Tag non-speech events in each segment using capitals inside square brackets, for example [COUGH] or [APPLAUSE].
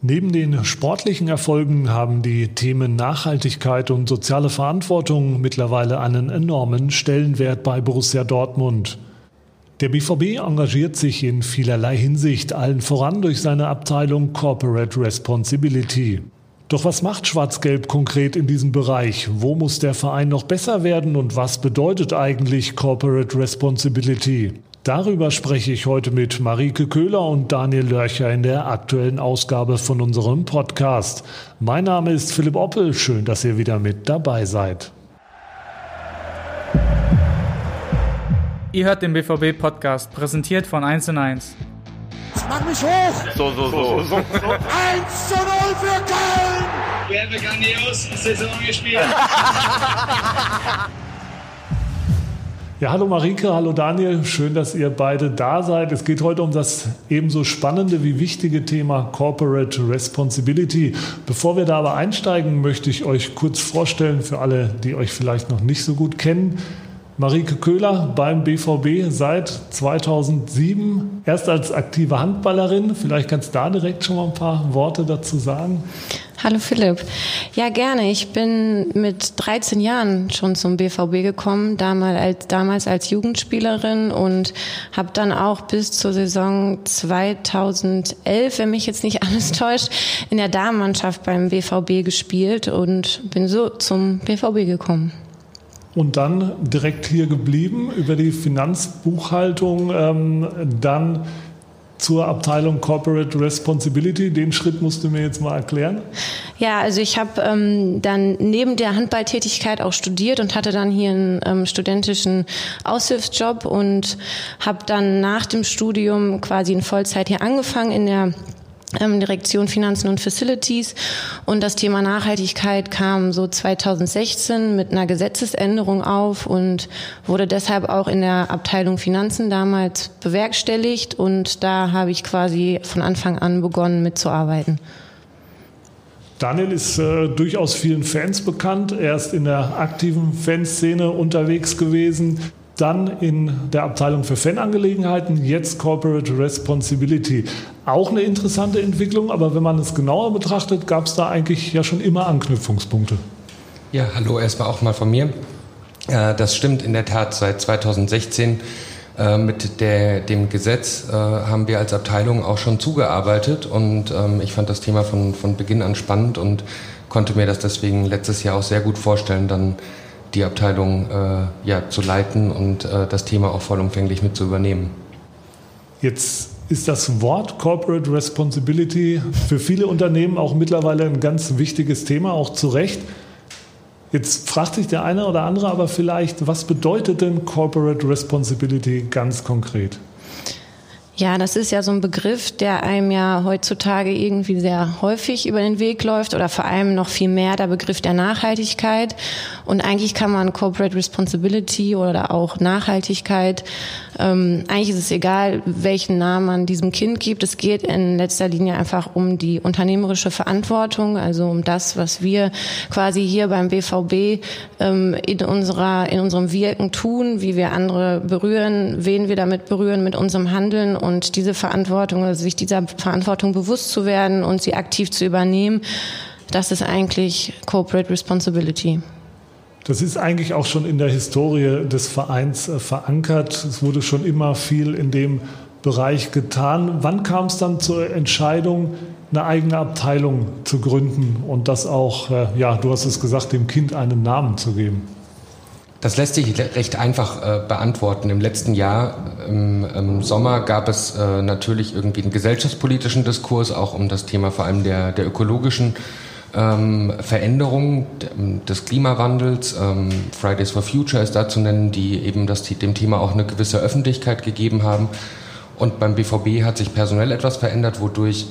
Neben den sportlichen Erfolgen haben die Themen Nachhaltigkeit und soziale Verantwortung mittlerweile einen enormen Stellenwert bei Borussia Dortmund. Der BVB engagiert sich in vielerlei Hinsicht, allen voran durch seine Abteilung Corporate Responsibility. Doch was macht Schwarz-Gelb konkret in diesem Bereich? Wo muss der Verein noch besser werden und was bedeutet eigentlich Corporate Responsibility? Darüber spreche ich heute mit Marike Köhler und Daniel Lörcher in der aktuellen Ausgabe von unserem Podcast. Mein Name ist Philipp Oppel. Schön, dass ihr wieder mit dabei seid. Ihr hört den BVB-Podcast, präsentiert von 1 und 1. Mach mich hoch! So, so, so. so, 1 zu 0 für Köln! Wir haben eine grandiose Saison gespielt. [LAUGHS] Ja, hallo Marike, hallo Daniel, schön, dass ihr beide da seid. Es geht heute um das ebenso spannende wie wichtige Thema Corporate Responsibility. Bevor wir da aber einsteigen, möchte ich euch kurz vorstellen für alle, die euch vielleicht noch nicht so gut kennen. Marike Köhler beim BVB seit 2007, erst als aktive Handballerin. Vielleicht kannst du da direkt schon mal ein paar Worte dazu sagen. Hallo Philipp. Ja, gerne. Ich bin mit 13 Jahren schon zum BVB gekommen, damals als, damals als Jugendspielerin und habe dann auch bis zur Saison 2011, wenn mich jetzt nicht alles täuscht, in der Damenmannschaft beim BVB gespielt und bin so zum BVB gekommen und dann direkt hier geblieben über die Finanzbuchhaltung, ähm, dann zur Abteilung Corporate Responsibility. Den Schritt musst du mir jetzt mal erklären. Ja, also ich habe ähm, dann neben der Handballtätigkeit auch studiert und hatte dann hier einen ähm, studentischen Aushilfsjob und habe dann nach dem Studium quasi in Vollzeit hier angefangen in der Direktion Finanzen und Facilities. Und das Thema Nachhaltigkeit kam so 2016 mit einer Gesetzesänderung auf und wurde deshalb auch in der Abteilung Finanzen damals bewerkstelligt. Und da habe ich quasi von Anfang an begonnen mitzuarbeiten. Daniel ist äh, durchaus vielen Fans bekannt. Er ist in der aktiven Fanszene unterwegs gewesen dann in der Abteilung für Fanangelegenheiten, jetzt Corporate Responsibility. Auch eine interessante Entwicklung, aber wenn man es genauer betrachtet, gab es da eigentlich ja schon immer Anknüpfungspunkte. Ja, hallo erstmal auch mal von mir. Äh, das stimmt in der Tat. Seit 2016 äh, mit der, dem Gesetz äh, haben wir als Abteilung auch schon zugearbeitet und ähm, ich fand das Thema von, von Beginn an spannend und konnte mir das deswegen letztes Jahr auch sehr gut vorstellen, dann die Abteilung äh, ja, zu leiten und äh, das Thema auch vollumfänglich mit zu übernehmen. Jetzt ist das Wort Corporate Responsibility für viele Unternehmen auch mittlerweile ein ganz wichtiges Thema, auch zu Recht. Jetzt fragt sich der eine oder andere aber vielleicht, was bedeutet denn Corporate Responsibility ganz konkret? Ja, das ist ja so ein Begriff, der einem ja heutzutage irgendwie sehr häufig über den Weg läuft oder vor allem noch viel mehr der Begriff der Nachhaltigkeit. Und eigentlich kann man Corporate Responsibility oder auch Nachhaltigkeit, ähm, eigentlich ist es egal, welchen Namen man diesem Kind gibt. Es geht in letzter Linie einfach um die unternehmerische Verantwortung, also um das, was wir quasi hier beim BVB ähm, in unserer, in unserem Wirken tun, wie wir andere berühren, wen wir damit berühren mit unserem Handeln und diese Verantwortung, also sich dieser Verantwortung bewusst zu werden und sie aktiv zu übernehmen, das ist eigentlich Corporate Responsibility. Das ist eigentlich auch schon in der Historie des Vereins äh, verankert. Es wurde schon immer viel in dem Bereich getan. Wann kam es dann zur Entscheidung, eine eigene Abteilung zu gründen und das auch, äh, ja, du hast es gesagt, dem Kind einen Namen zu geben? Das lässt sich recht einfach äh, beantworten. Im letzten Jahr, im, im Sommer, gab es äh, natürlich irgendwie einen gesellschaftspolitischen Diskurs, auch um das Thema vor allem der, der ökologischen ähm, Veränderung des Klimawandels. Ähm, Fridays for Future ist da zu nennen, die eben das, dem Thema auch eine gewisse Öffentlichkeit gegeben haben. Und beim BVB hat sich personell etwas verändert, wodurch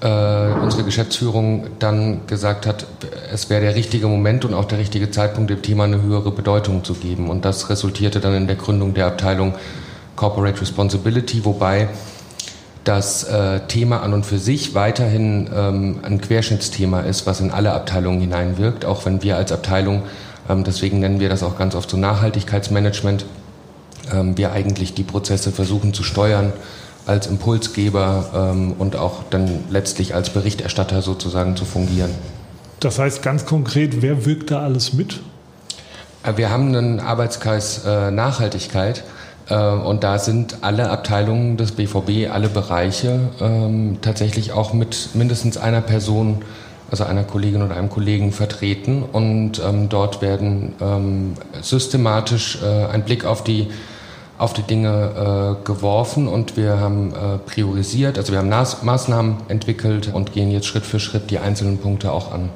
äh, unsere Geschäftsführung dann gesagt hat, es wäre der richtige Moment und auch der richtige Zeitpunkt, dem Thema eine höhere Bedeutung zu geben. Und das resultierte dann in der Gründung der Abteilung Corporate Responsibility, wobei das äh, Thema an und für sich weiterhin ähm, ein Querschnittsthema ist, was in alle Abteilungen hineinwirkt, auch wenn wir als Abteilung, ähm, deswegen nennen wir das auch ganz oft so Nachhaltigkeitsmanagement, ähm, wir eigentlich die Prozesse versuchen zu steuern als Impulsgeber ähm, und auch dann letztlich als Berichterstatter sozusagen zu fungieren. Das heißt ganz konkret, wer wirkt da alles mit? Äh, wir haben einen Arbeitskreis äh, Nachhaltigkeit und da sind alle Abteilungen des BVB, alle Bereiche ähm, tatsächlich auch mit mindestens einer Person, also einer Kollegin oder einem Kollegen vertreten und ähm, dort werden ähm, systematisch äh, ein Blick auf die auf die Dinge äh, geworfen und wir haben äh, priorisiert, also wir haben Maßnahmen entwickelt und gehen jetzt Schritt für Schritt die einzelnen Punkte auch an.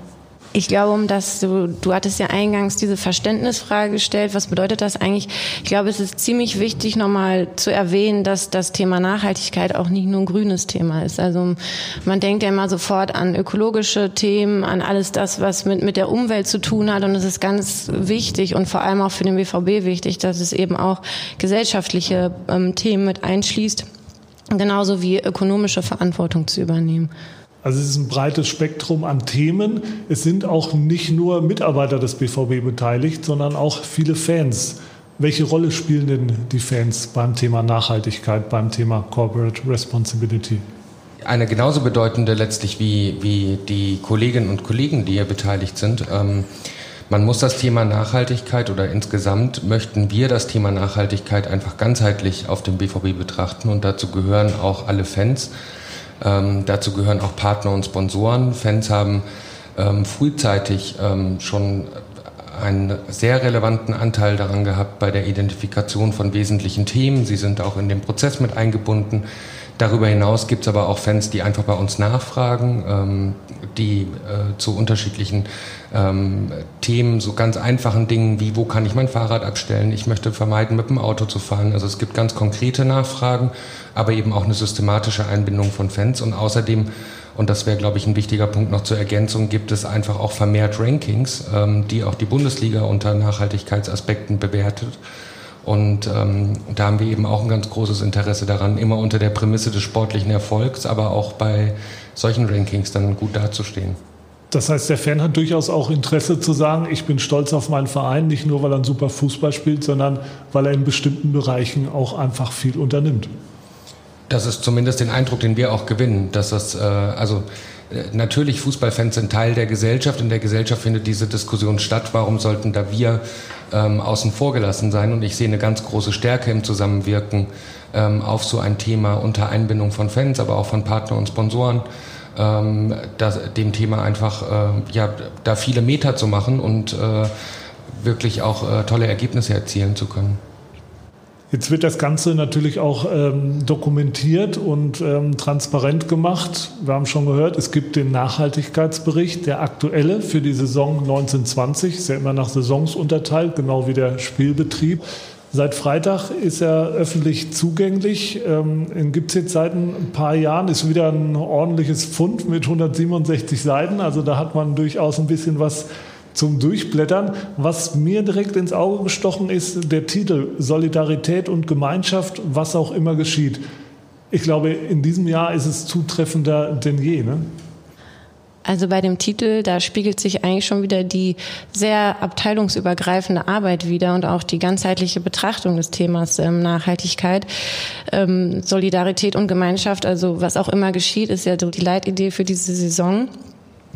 Ich glaube, um das du, du hattest ja eingangs diese Verständnisfrage gestellt. Was bedeutet das eigentlich? Ich glaube, es ist ziemlich wichtig, nochmal zu erwähnen, dass das Thema Nachhaltigkeit auch nicht nur ein grünes Thema ist. Also man denkt ja immer sofort an ökologische Themen, an alles das, was mit, mit der Umwelt zu tun hat. Und es ist ganz wichtig und vor allem auch für den BVB wichtig, dass es eben auch gesellschaftliche ähm, Themen mit einschließt, genauso wie ökonomische Verantwortung zu übernehmen. Also es ist ein breites Spektrum an Themen. Es sind auch nicht nur Mitarbeiter des BVB beteiligt, sondern auch viele Fans. Welche Rolle spielen denn die Fans beim Thema Nachhaltigkeit, beim Thema Corporate Responsibility? Eine genauso bedeutende letztlich wie, wie die Kolleginnen und Kollegen, die hier beteiligt sind. Ähm, man muss das Thema Nachhaltigkeit oder insgesamt möchten wir das Thema Nachhaltigkeit einfach ganzheitlich auf dem BVB betrachten und dazu gehören auch alle Fans. Ähm, dazu gehören auch Partner und Sponsoren. Fans haben ähm, frühzeitig ähm, schon einen sehr relevanten Anteil daran gehabt bei der Identifikation von wesentlichen Themen. Sie sind auch in den Prozess mit eingebunden. Darüber hinaus gibt es aber auch Fans, die einfach bei uns nachfragen, ähm, die äh, zu unterschiedlichen ähm, Themen, so ganz einfachen Dingen wie, wo kann ich mein Fahrrad abstellen? Ich möchte vermeiden, mit dem Auto zu fahren. Also es gibt ganz konkrete Nachfragen, aber eben auch eine systematische Einbindung von Fans. Und außerdem, und das wäre, glaube ich, ein wichtiger Punkt noch zur Ergänzung, gibt es einfach auch vermehrt Rankings, ähm, die auch die Bundesliga unter Nachhaltigkeitsaspekten bewertet. Und ähm, da haben wir eben auch ein ganz großes Interesse daran, immer unter der Prämisse des sportlichen Erfolgs, aber auch bei solchen Rankings dann gut dazustehen. Das heißt, der Fan hat durchaus auch Interesse zu sagen, ich bin stolz auf meinen Verein, nicht nur weil er einen super Fußball spielt, sondern weil er in bestimmten Bereichen auch einfach viel unternimmt. Das ist zumindest den Eindruck, den wir auch gewinnen, dass das, äh, also natürlich Fußballfans sind Teil der Gesellschaft. In der Gesellschaft findet diese Diskussion statt. Warum sollten da wir ähm, außen vor gelassen sein? Und ich sehe eine ganz große Stärke im Zusammenwirken ähm, auf so ein Thema unter Einbindung von Fans, aber auch von Partnern und Sponsoren. Ähm, das, dem Thema einfach äh, ja da viele Meter zu machen und äh, wirklich auch äh, tolle Ergebnisse erzielen zu können. Jetzt wird das Ganze natürlich auch ähm, dokumentiert und ähm, transparent gemacht. Wir haben schon gehört, es gibt den Nachhaltigkeitsbericht, der aktuelle für die Saison 1920, ist ja immer nach Saisons unterteilt, genau wie der Spielbetrieb. Seit Freitag ist er öffentlich zugänglich. Ähm, Gibt es jetzt seit ein paar Jahren, ist wieder ein ordentliches Fund mit 167 Seiten. Also da hat man durchaus ein bisschen was zum Durchblättern. Was mir direkt ins Auge gestochen ist, der Titel Solidarität und Gemeinschaft, was auch immer geschieht. Ich glaube, in diesem Jahr ist es zutreffender denn je. Ne? Also bei dem Titel, da spiegelt sich eigentlich schon wieder die sehr abteilungsübergreifende Arbeit wieder und auch die ganzheitliche Betrachtung des Themas ähm, Nachhaltigkeit, ähm, Solidarität und Gemeinschaft. Also was auch immer geschieht, ist ja so die Leitidee für diese Saison.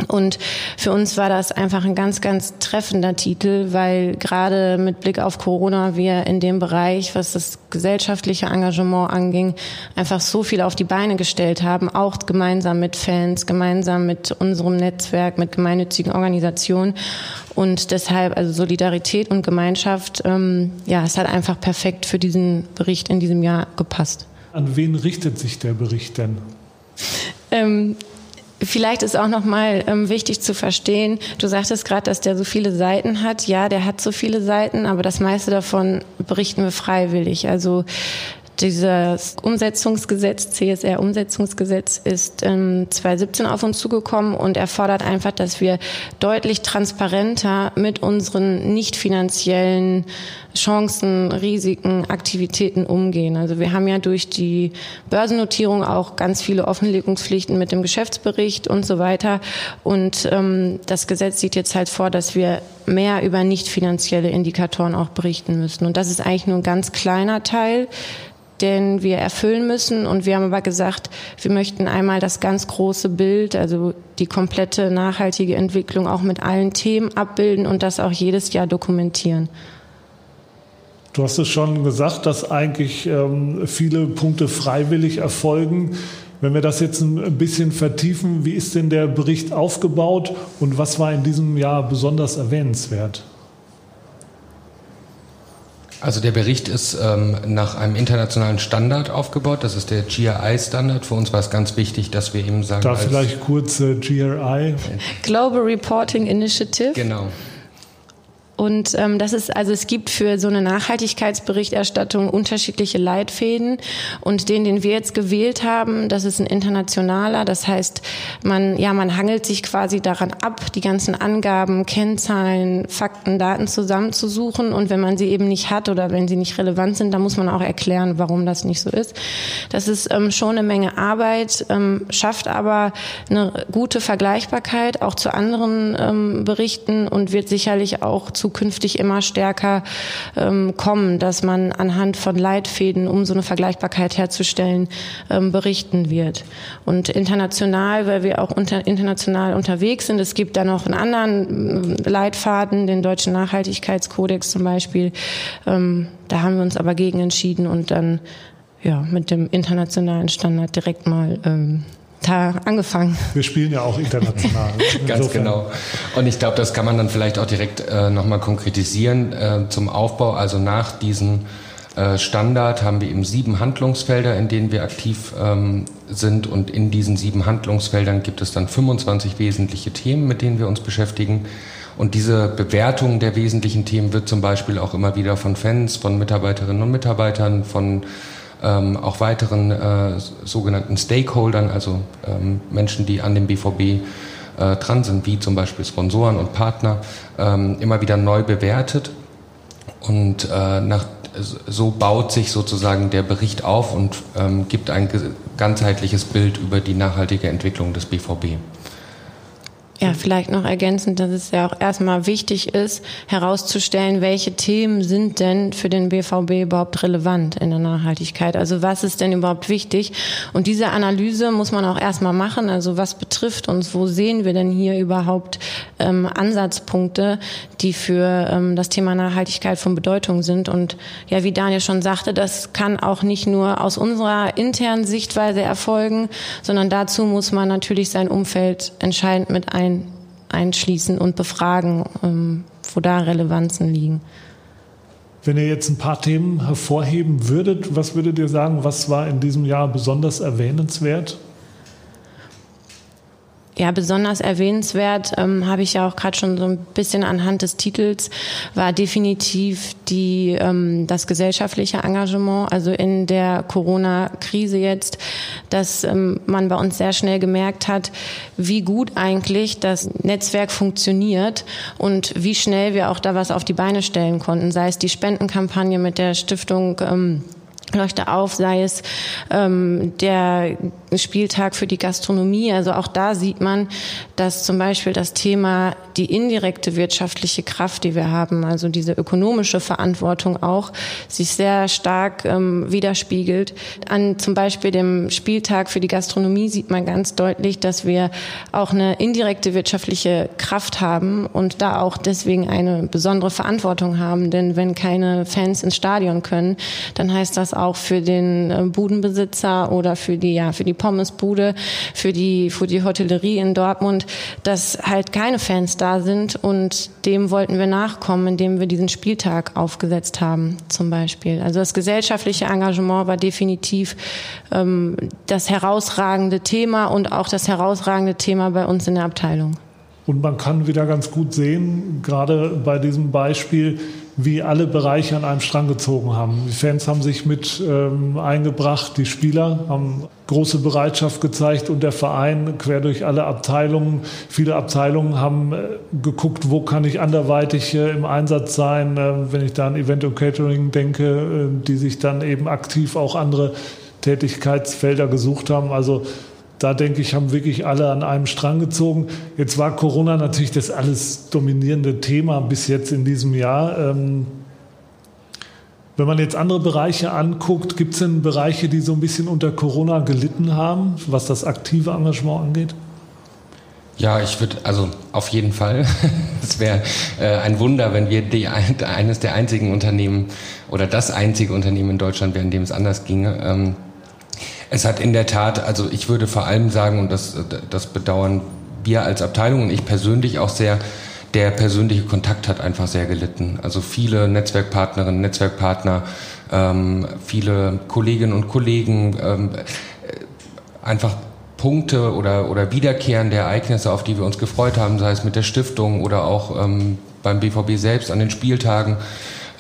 Und für uns war das einfach ein ganz, ganz treffender Titel, weil gerade mit Blick auf Corona wir in dem Bereich, was das gesellschaftliche Engagement anging, einfach so viel auf die Beine gestellt haben, auch gemeinsam mit Fans, gemeinsam mit unserem Netzwerk, mit gemeinnützigen Organisationen. Und deshalb, also Solidarität und Gemeinschaft, ähm, ja, es hat einfach perfekt für diesen Bericht in diesem Jahr gepasst. An wen richtet sich der Bericht denn? Ähm, Vielleicht ist auch noch mal ähm, wichtig zu verstehen, du sagtest gerade, dass der so viele Seiten hat. Ja, der hat so viele Seiten, aber das meiste davon berichten wir freiwillig. Also dieses Umsetzungsgesetz, CSR-Umsetzungsgesetz, ist in 2017 auf uns zugekommen und erfordert einfach, dass wir deutlich transparenter mit unseren nicht finanziellen Chancen, Risiken, Aktivitäten umgehen. Also wir haben ja durch die Börsennotierung auch ganz viele Offenlegungspflichten mit dem Geschäftsbericht und so weiter. Und ähm, das Gesetz sieht jetzt halt vor, dass wir mehr über nicht finanzielle Indikatoren auch berichten müssen. Und das ist eigentlich nur ein ganz kleiner Teil den wir erfüllen müssen. Und wir haben aber gesagt, wir möchten einmal das ganz große Bild, also die komplette nachhaltige Entwicklung auch mit allen Themen abbilden und das auch jedes Jahr dokumentieren. Du hast es schon gesagt, dass eigentlich ähm, viele Punkte freiwillig erfolgen. Wenn wir das jetzt ein bisschen vertiefen, wie ist denn der Bericht aufgebaut und was war in diesem Jahr besonders erwähnenswert? Also der Bericht ist ähm, nach einem internationalen Standard aufgebaut. Das ist der GRI-Standard. Für uns war es ganz wichtig, dass wir eben sagen. Da vielleicht kurz äh, GRI. Global Reporting Initiative. Genau. Und ähm, das ist, also es gibt für so eine Nachhaltigkeitsberichterstattung unterschiedliche Leitfäden. Und den, den wir jetzt gewählt haben, das ist ein internationaler. Das heißt, man, ja, man hangelt sich quasi daran ab, die ganzen Angaben, Kennzahlen, Fakten, Daten zusammenzusuchen. Und wenn man sie eben nicht hat oder wenn sie nicht relevant sind, dann muss man auch erklären, warum das nicht so ist. Das ist ähm, schon eine Menge Arbeit, ähm, schafft aber eine gute Vergleichbarkeit auch zu anderen ähm, Berichten und wird sicherlich auch zu zukünftig immer stärker ähm, kommen, dass man anhand von Leitfäden, um so eine Vergleichbarkeit herzustellen, ähm, berichten wird. Und international, weil wir auch unter, international unterwegs sind, es gibt da noch einen anderen äh, Leitfaden, den deutschen Nachhaltigkeitskodex zum Beispiel. Ähm, da haben wir uns aber gegen entschieden und dann ja, mit dem internationalen Standard direkt mal ähm, da angefangen. Wir spielen ja auch international. [LAUGHS] Ganz genau. Und ich glaube, das kann man dann vielleicht auch direkt äh, nochmal konkretisieren äh, zum Aufbau. Also nach diesem äh, Standard haben wir eben sieben Handlungsfelder, in denen wir aktiv ähm, sind. Und in diesen sieben Handlungsfeldern gibt es dann 25 wesentliche Themen, mit denen wir uns beschäftigen. Und diese Bewertung der wesentlichen Themen wird zum Beispiel auch immer wieder von Fans, von Mitarbeiterinnen und Mitarbeitern, von ähm, auch weiteren äh, sogenannten Stakeholdern, also ähm, Menschen, die an dem BVB äh, dran sind, wie zum Beispiel Sponsoren und Partner, ähm, immer wieder neu bewertet. Und äh, nach, so baut sich sozusagen der Bericht auf und ähm, gibt ein ganzheitliches Bild über die nachhaltige Entwicklung des BVB. Ja, vielleicht noch ergänzend, dass es ja auch erstmal wichtig ist, herauszustellen, welche Themen sind denn für den BVB überhaupt relevant in der Nachhaltigkeit? Also was ist denn überhaupt wichtig? Und diese Analyse muss man auch erstmal machen. Also was betrifft uns? Wo sehen wir denn hier überhaupt ähm, Ansatzpunkte, die für ähm, das Thema Nachhaltigkeit von Bedeutung sind? Und ja, wie Daniel schon sagte, das kann auch nicht nur aus unserer internen Sichtweise erfolgen, sondern dazu muss man natürlich sein Umfeld entscheidend mit ein einschließen und befragen, ähm, wo da Relevanzen liegen. Wenn ihr jetzt ein paar Themen hervorheben würdet, was würdet ihr sagen, was war in diesem Jahr besonders erwähnenswert? Ja, besonders erwähnenswert ähm, habe ich ja auch gerade schon so ein bisschen anhand des Titels war definitiv die ähm, das gesellschaftliche Engagement, also in der Corona-Krise jetzt, dass ähm, man bei uns sehr schnell gemerkt hat, wie gut eigentlich das Netzwerk funktioniert und wie schnell wir auch da was auf die Beine stellen konnten, sei es die Spendenkampagne mit der Stiftung ähm, Leuchte auf, sei es ähm, der Spieltag für die Gastronomie. Also auch da sieht man, dass zum Beispiel das Thema die indirekte wirtschaftliche Kraft, die wir haben, also diese ökonomische Verantwortung auch, sich sehr stark ähm, widerspiegelt. An zum Beispiel dem Spieltag für die Gastronomie sieht man ganz deutlich, dass wir auch eine indirekte wirtschaftliche Kraft haben und da auch deswegen eine besondere Verantwortung haben. Denn wenn keine Fans ins Stadion können, dann heißt das auch für den äh, Budenbesitzer oder für die, ja, für die Pommesbude, für die, für die Hotellerie in Dortmund, dass halt keine Fans da sind und dem wollten wir nachkommen, indem wir diesen Spieltag aufgesetzt haben, zum Beispiel. Also das gesellschaftliche Engagement war definitiv ähm, das herausragende Thema und auch das herausragende Thema bei uns in der Abteilung. Und man kann wieder ganz gut sehen, gerade bei diesem Beispiel, wie alle Bereiche an einem Strang gezogen haben. Die Fans haben sich mit ähm, eingebracht, die Spieler haben große Bereitschaft gezeigt und der Verein quer durch alle Abteilungen. Viele Abteilungen haben äh, geguckt, wo kann ich anderweitig äh, im Einsatz sein, äh, wenn ich da an Event und Catering denke, äh, die sich dann eben aktiv auch andere Tätigkeitsfelder gesucht haben. Also da denke ich, haben wirklich alle an einem Strang gezogen. Jetzt war Corona natürlich das alles dominierende Thema bis jetzt in diesem Jahr. Ähm, Wenn man jetzt andere Bereiche anguckt, gibt es denn Bereiche, die so ein bisschen unter Corona gelitten haben, was das aktive Engagement angeht? Ja, ich würde, also auf jeden Fall. [LAUGHS] es wäre äh, ein Wunder, wenn wir die, eines der einzigen Unternehmen oder das einzige Unternehmen in Deutschland wären, in dem es anders ginge. Ähm, es hat in der Tat, also ich würde vor allem sagen, und das, das bedauern wir als Abteilung und ich persönlich auch sehr, der persönliche Kontakt hat einfach sehr gelitten. Also viele Netzwerkpartnerinnen, Netzwerkpartner, ähm, viele Kolleginnen und Kollegen, ähm, äh, einfach Punkte oder, oder wiederkehrende Ereignisse, auf die wir uns gefreut haben, sei es mit der Stiftung oder auch ähm, beim BVB selbst an den Spieltagen,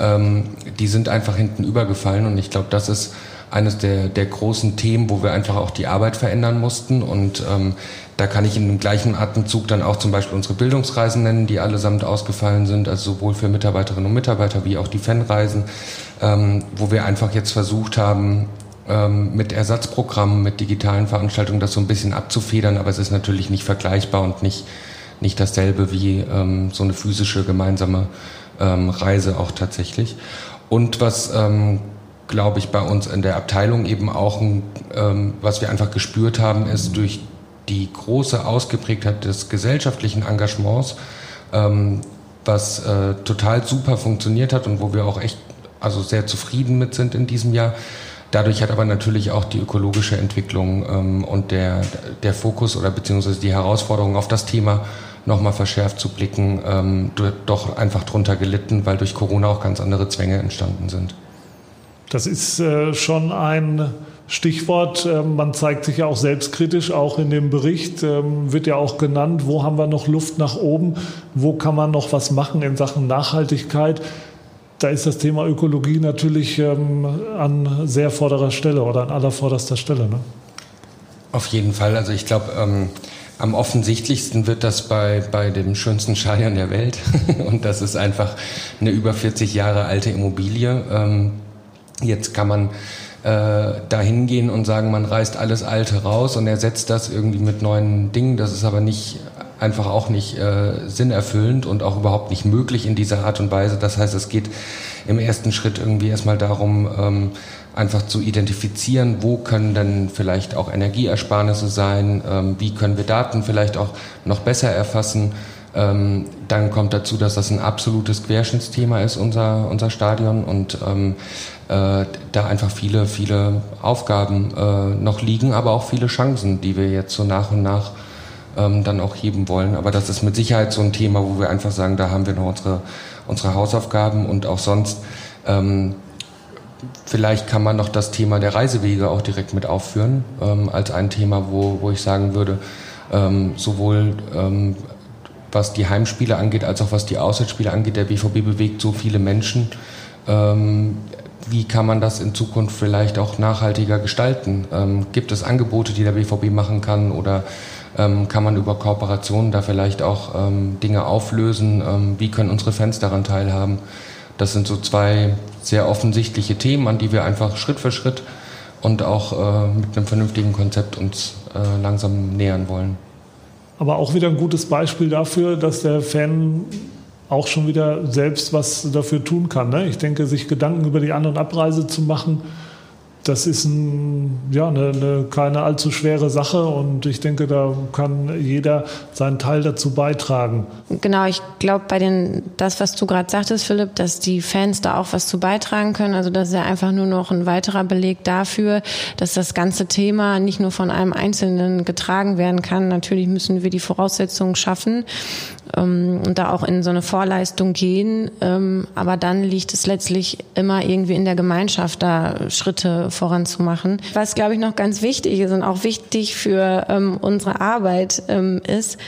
ähm, die sind einfach hinten übergefallen und ich glaube, das ist eines der, der großen Themen, wo wir einfach auch die Arbeit verändern mussten. Und ähm, da kann ich in dem gleichen Atemzug dann auch zum Beispiel unsere Bildungsreisen nennen, die allesamt ausgefallen sind, also sowohl für Mitarbeiterinnen und Mitarbeiter wie auch die Fanreisen, ähm, wo wir einfach jetzt versucht haben, ähm, mit Ersatzprogrammen, mit digitalen Veranstaltungen das so ein bisschen abzufedern, aber es ist natürlich nicht vergleichbar und nicht, nicht dasselbe wie ähm, so eine physische gemeinsame ähm, Reise auch tatsächlich. Und was, ähm, glaube ich, bei uns in der Abteilung eben auch, ähm, was wir einfach gespürt haben, ist durch die große Ausgeprägtheit des gesellschaftlichen Engagements, ähm, was äh, total super funktioniert hat und wo wir auch echt also sehr zufrieden mit sind in diesem Jahr. Dadurch hat aber natürlich auch die ökologische Entwicklung ähm, und der, der Fokus oder beziehungsweise die Herausforderung auf das Thema nochmal verschärft zu blicken, ähm, doch einfach drunter gelitten, weil durch Corona auch ganz andere Zwänge entstanden sind. Das ist äh, schon ein Stichwort, ähm, man zeigt sich ja auch selbstkritisch, auch in dem Bericht ähm, wird ja auch genannt, wo haben wir noch Luft nach oben, wo kann man noch was machen in Sachen Nachhaltigkeit. Da ist das Thema Ökologie natürlich ähm, an sehr vorderer Stelle oder an allervorderster Stelle. Ne? Auf jeden Fall. Also ich glaube, ähm, am offensichtlichsten wird das bei, bei dem schönsten Stadion der Welt. [LAUGHS] Und das ist einfach eine über 40 Jahre alte Immobilie. Ähm, jetzt kann man äh, dahin gehen und sagen, man reißt alles Alte raus und ersetzt das irgendwie mit neuen Dingen. Das ist aber nicht einfach auch nicht äh, sinnerfüllend und auch überhaupt nicht möglich in dieser Art und Weise. Das heißt, es geht im ersten Schritt irgendwie erstmal darum, ähm, einfach zu identifizieren, wo können denn vielleicht auch Energieersparnisse sein, ähm, wie können wir Daten vielleicht auch noch besser erfassen. Ähm, dann kommt dazu, dass das ein absolutes Querschnittsthema ist, unser, unser Stadion und ähm, äh, da einfach viele, viele Aufgaben äh, noch liegen, aber auch viele Chancen, die wir jetzt so nach und nach ähm, dann auch heben wollen. Aber das ist mit Sicherheit so ein Thema, wo wir einfach sagen, da haben wir noch unsere, unsere Hausaufgaben und auch sonst. Ähm, vielleicht kann man noch das Thema der Reisewege auch direkt mit aufführen, ähm, als ein Thema, wo, wo ich sagen würde, ähm, sowohl ähm, was die Heimspiele angeht, als auch was die Auswärtsspiele angeht, der BVB bewegt so viele Menschen. Wie kann man das in Zukunft vielleicht auch nachhaltiger gestalten? Ähm, gibt es Angebote, die der BVB machen kann oder ähm, kann man über Kooperationen da vielleicht auch ähm, Dinge auflösen? Ähm, wie können unsere Fans daran teilhaben? Das sind so zwei sehr offensichtliche Themen, an die wir einfach Schritt für Schritt und auch äh, mit einem vernünftigen Konzept uns äh, langsam nähern wollen. Aber auch wieder ein gutes Beispiel dafür, dass der Fan auch schon wieder selbst was dafür tun kann. Ne? Ich denke, sich Gedanken über die An- und Abreise zu machen, das ist ein, ja, eine, eine, keine allzu schwere Sache und ich denke, da kann jeder seinen Teil dazu beitragen. Genau, ich glaube, bei den, das, was du gerade sagtest, Philipp, dass die Fans da auch was zu beitragen können. Also das ist ja einfach nur noch ein weiterer Beleg dafür, dass das ganze Thema nicht nur von einem Einzelnen getragen werden kann. Natürlich müssen wir die Voraussetzungen schaffen ähm, und da auch in so eine Vorleistung gehen. Ähm, aber dann liegt es letztlich immer irgendwie in der Gemeinschaft, da Schritte voranzumachen. Was, glaube ich, noch ganz wichtig ist und auch wichtig für ähm, unsere Arbeit ähm, ist,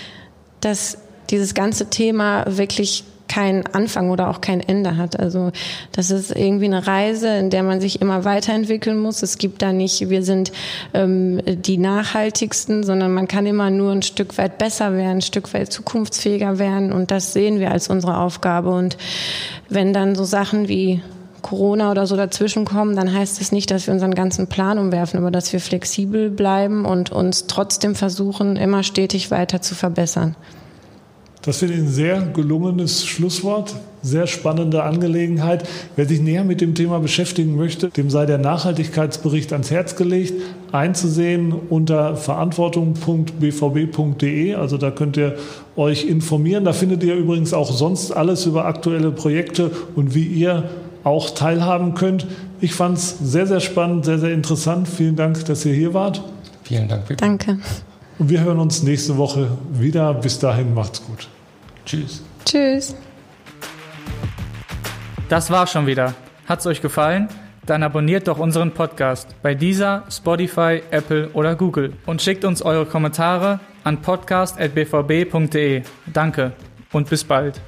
dass dieses ganze Thema wirklich kein Anfang oder auch kein Ende hat. Also das ist irgendwie eine Reise, in der man sich immer weiterentwickeln muss. Es gibt da nicht, wir sind ähm, die nachhaltigsten, sondern man kann immer nur ein Stück weit besser werden, ein Stück weit zukunftsfähiger werden und das sehen wir als unsere Aufgabe. Und wenn dann so Sachen wie Corona oder so dazwischenkommen, dann heißt es nicht, dass wir unseren ganzen Plan umwerfen, aber dass wir flexibel bleiben und uns trotzdem versuchen, immer stetig weiter zu verbessern. Das finde ich ein sehr gelungenes Schlusswort, sehr spannende Angelegenheit. Wer sich näher mit dem Thema beschäftigen möchte, dem sei der Nachhaltigkeitsbericht ans Herz gelegt, einzusehen unter verantwortung.bvb.de. Also da könnt ihr euch informieren. Da findet ihr übrigens auch sonst alles über aktuelle Projekte und wie ihr auch teilhaben könnt. Ich fand es sehr, sehr spannend, sehr, sehr interessant. Vielen Dank, dass ihr hier wart. Vielen Dank. Bitte. Danke. Und wir hören uns nächste Woche wieder. Bis dahin, macht's gut. Tschüss. Tschüss. Das war schon wieder. Hat's euch gefallen? Dann abonniert doch unseren Podcast bei dieser, Spotify, Apple oder Google und schickt uns eure Kommentare an podcast.bvb.de. Danke und bis bald.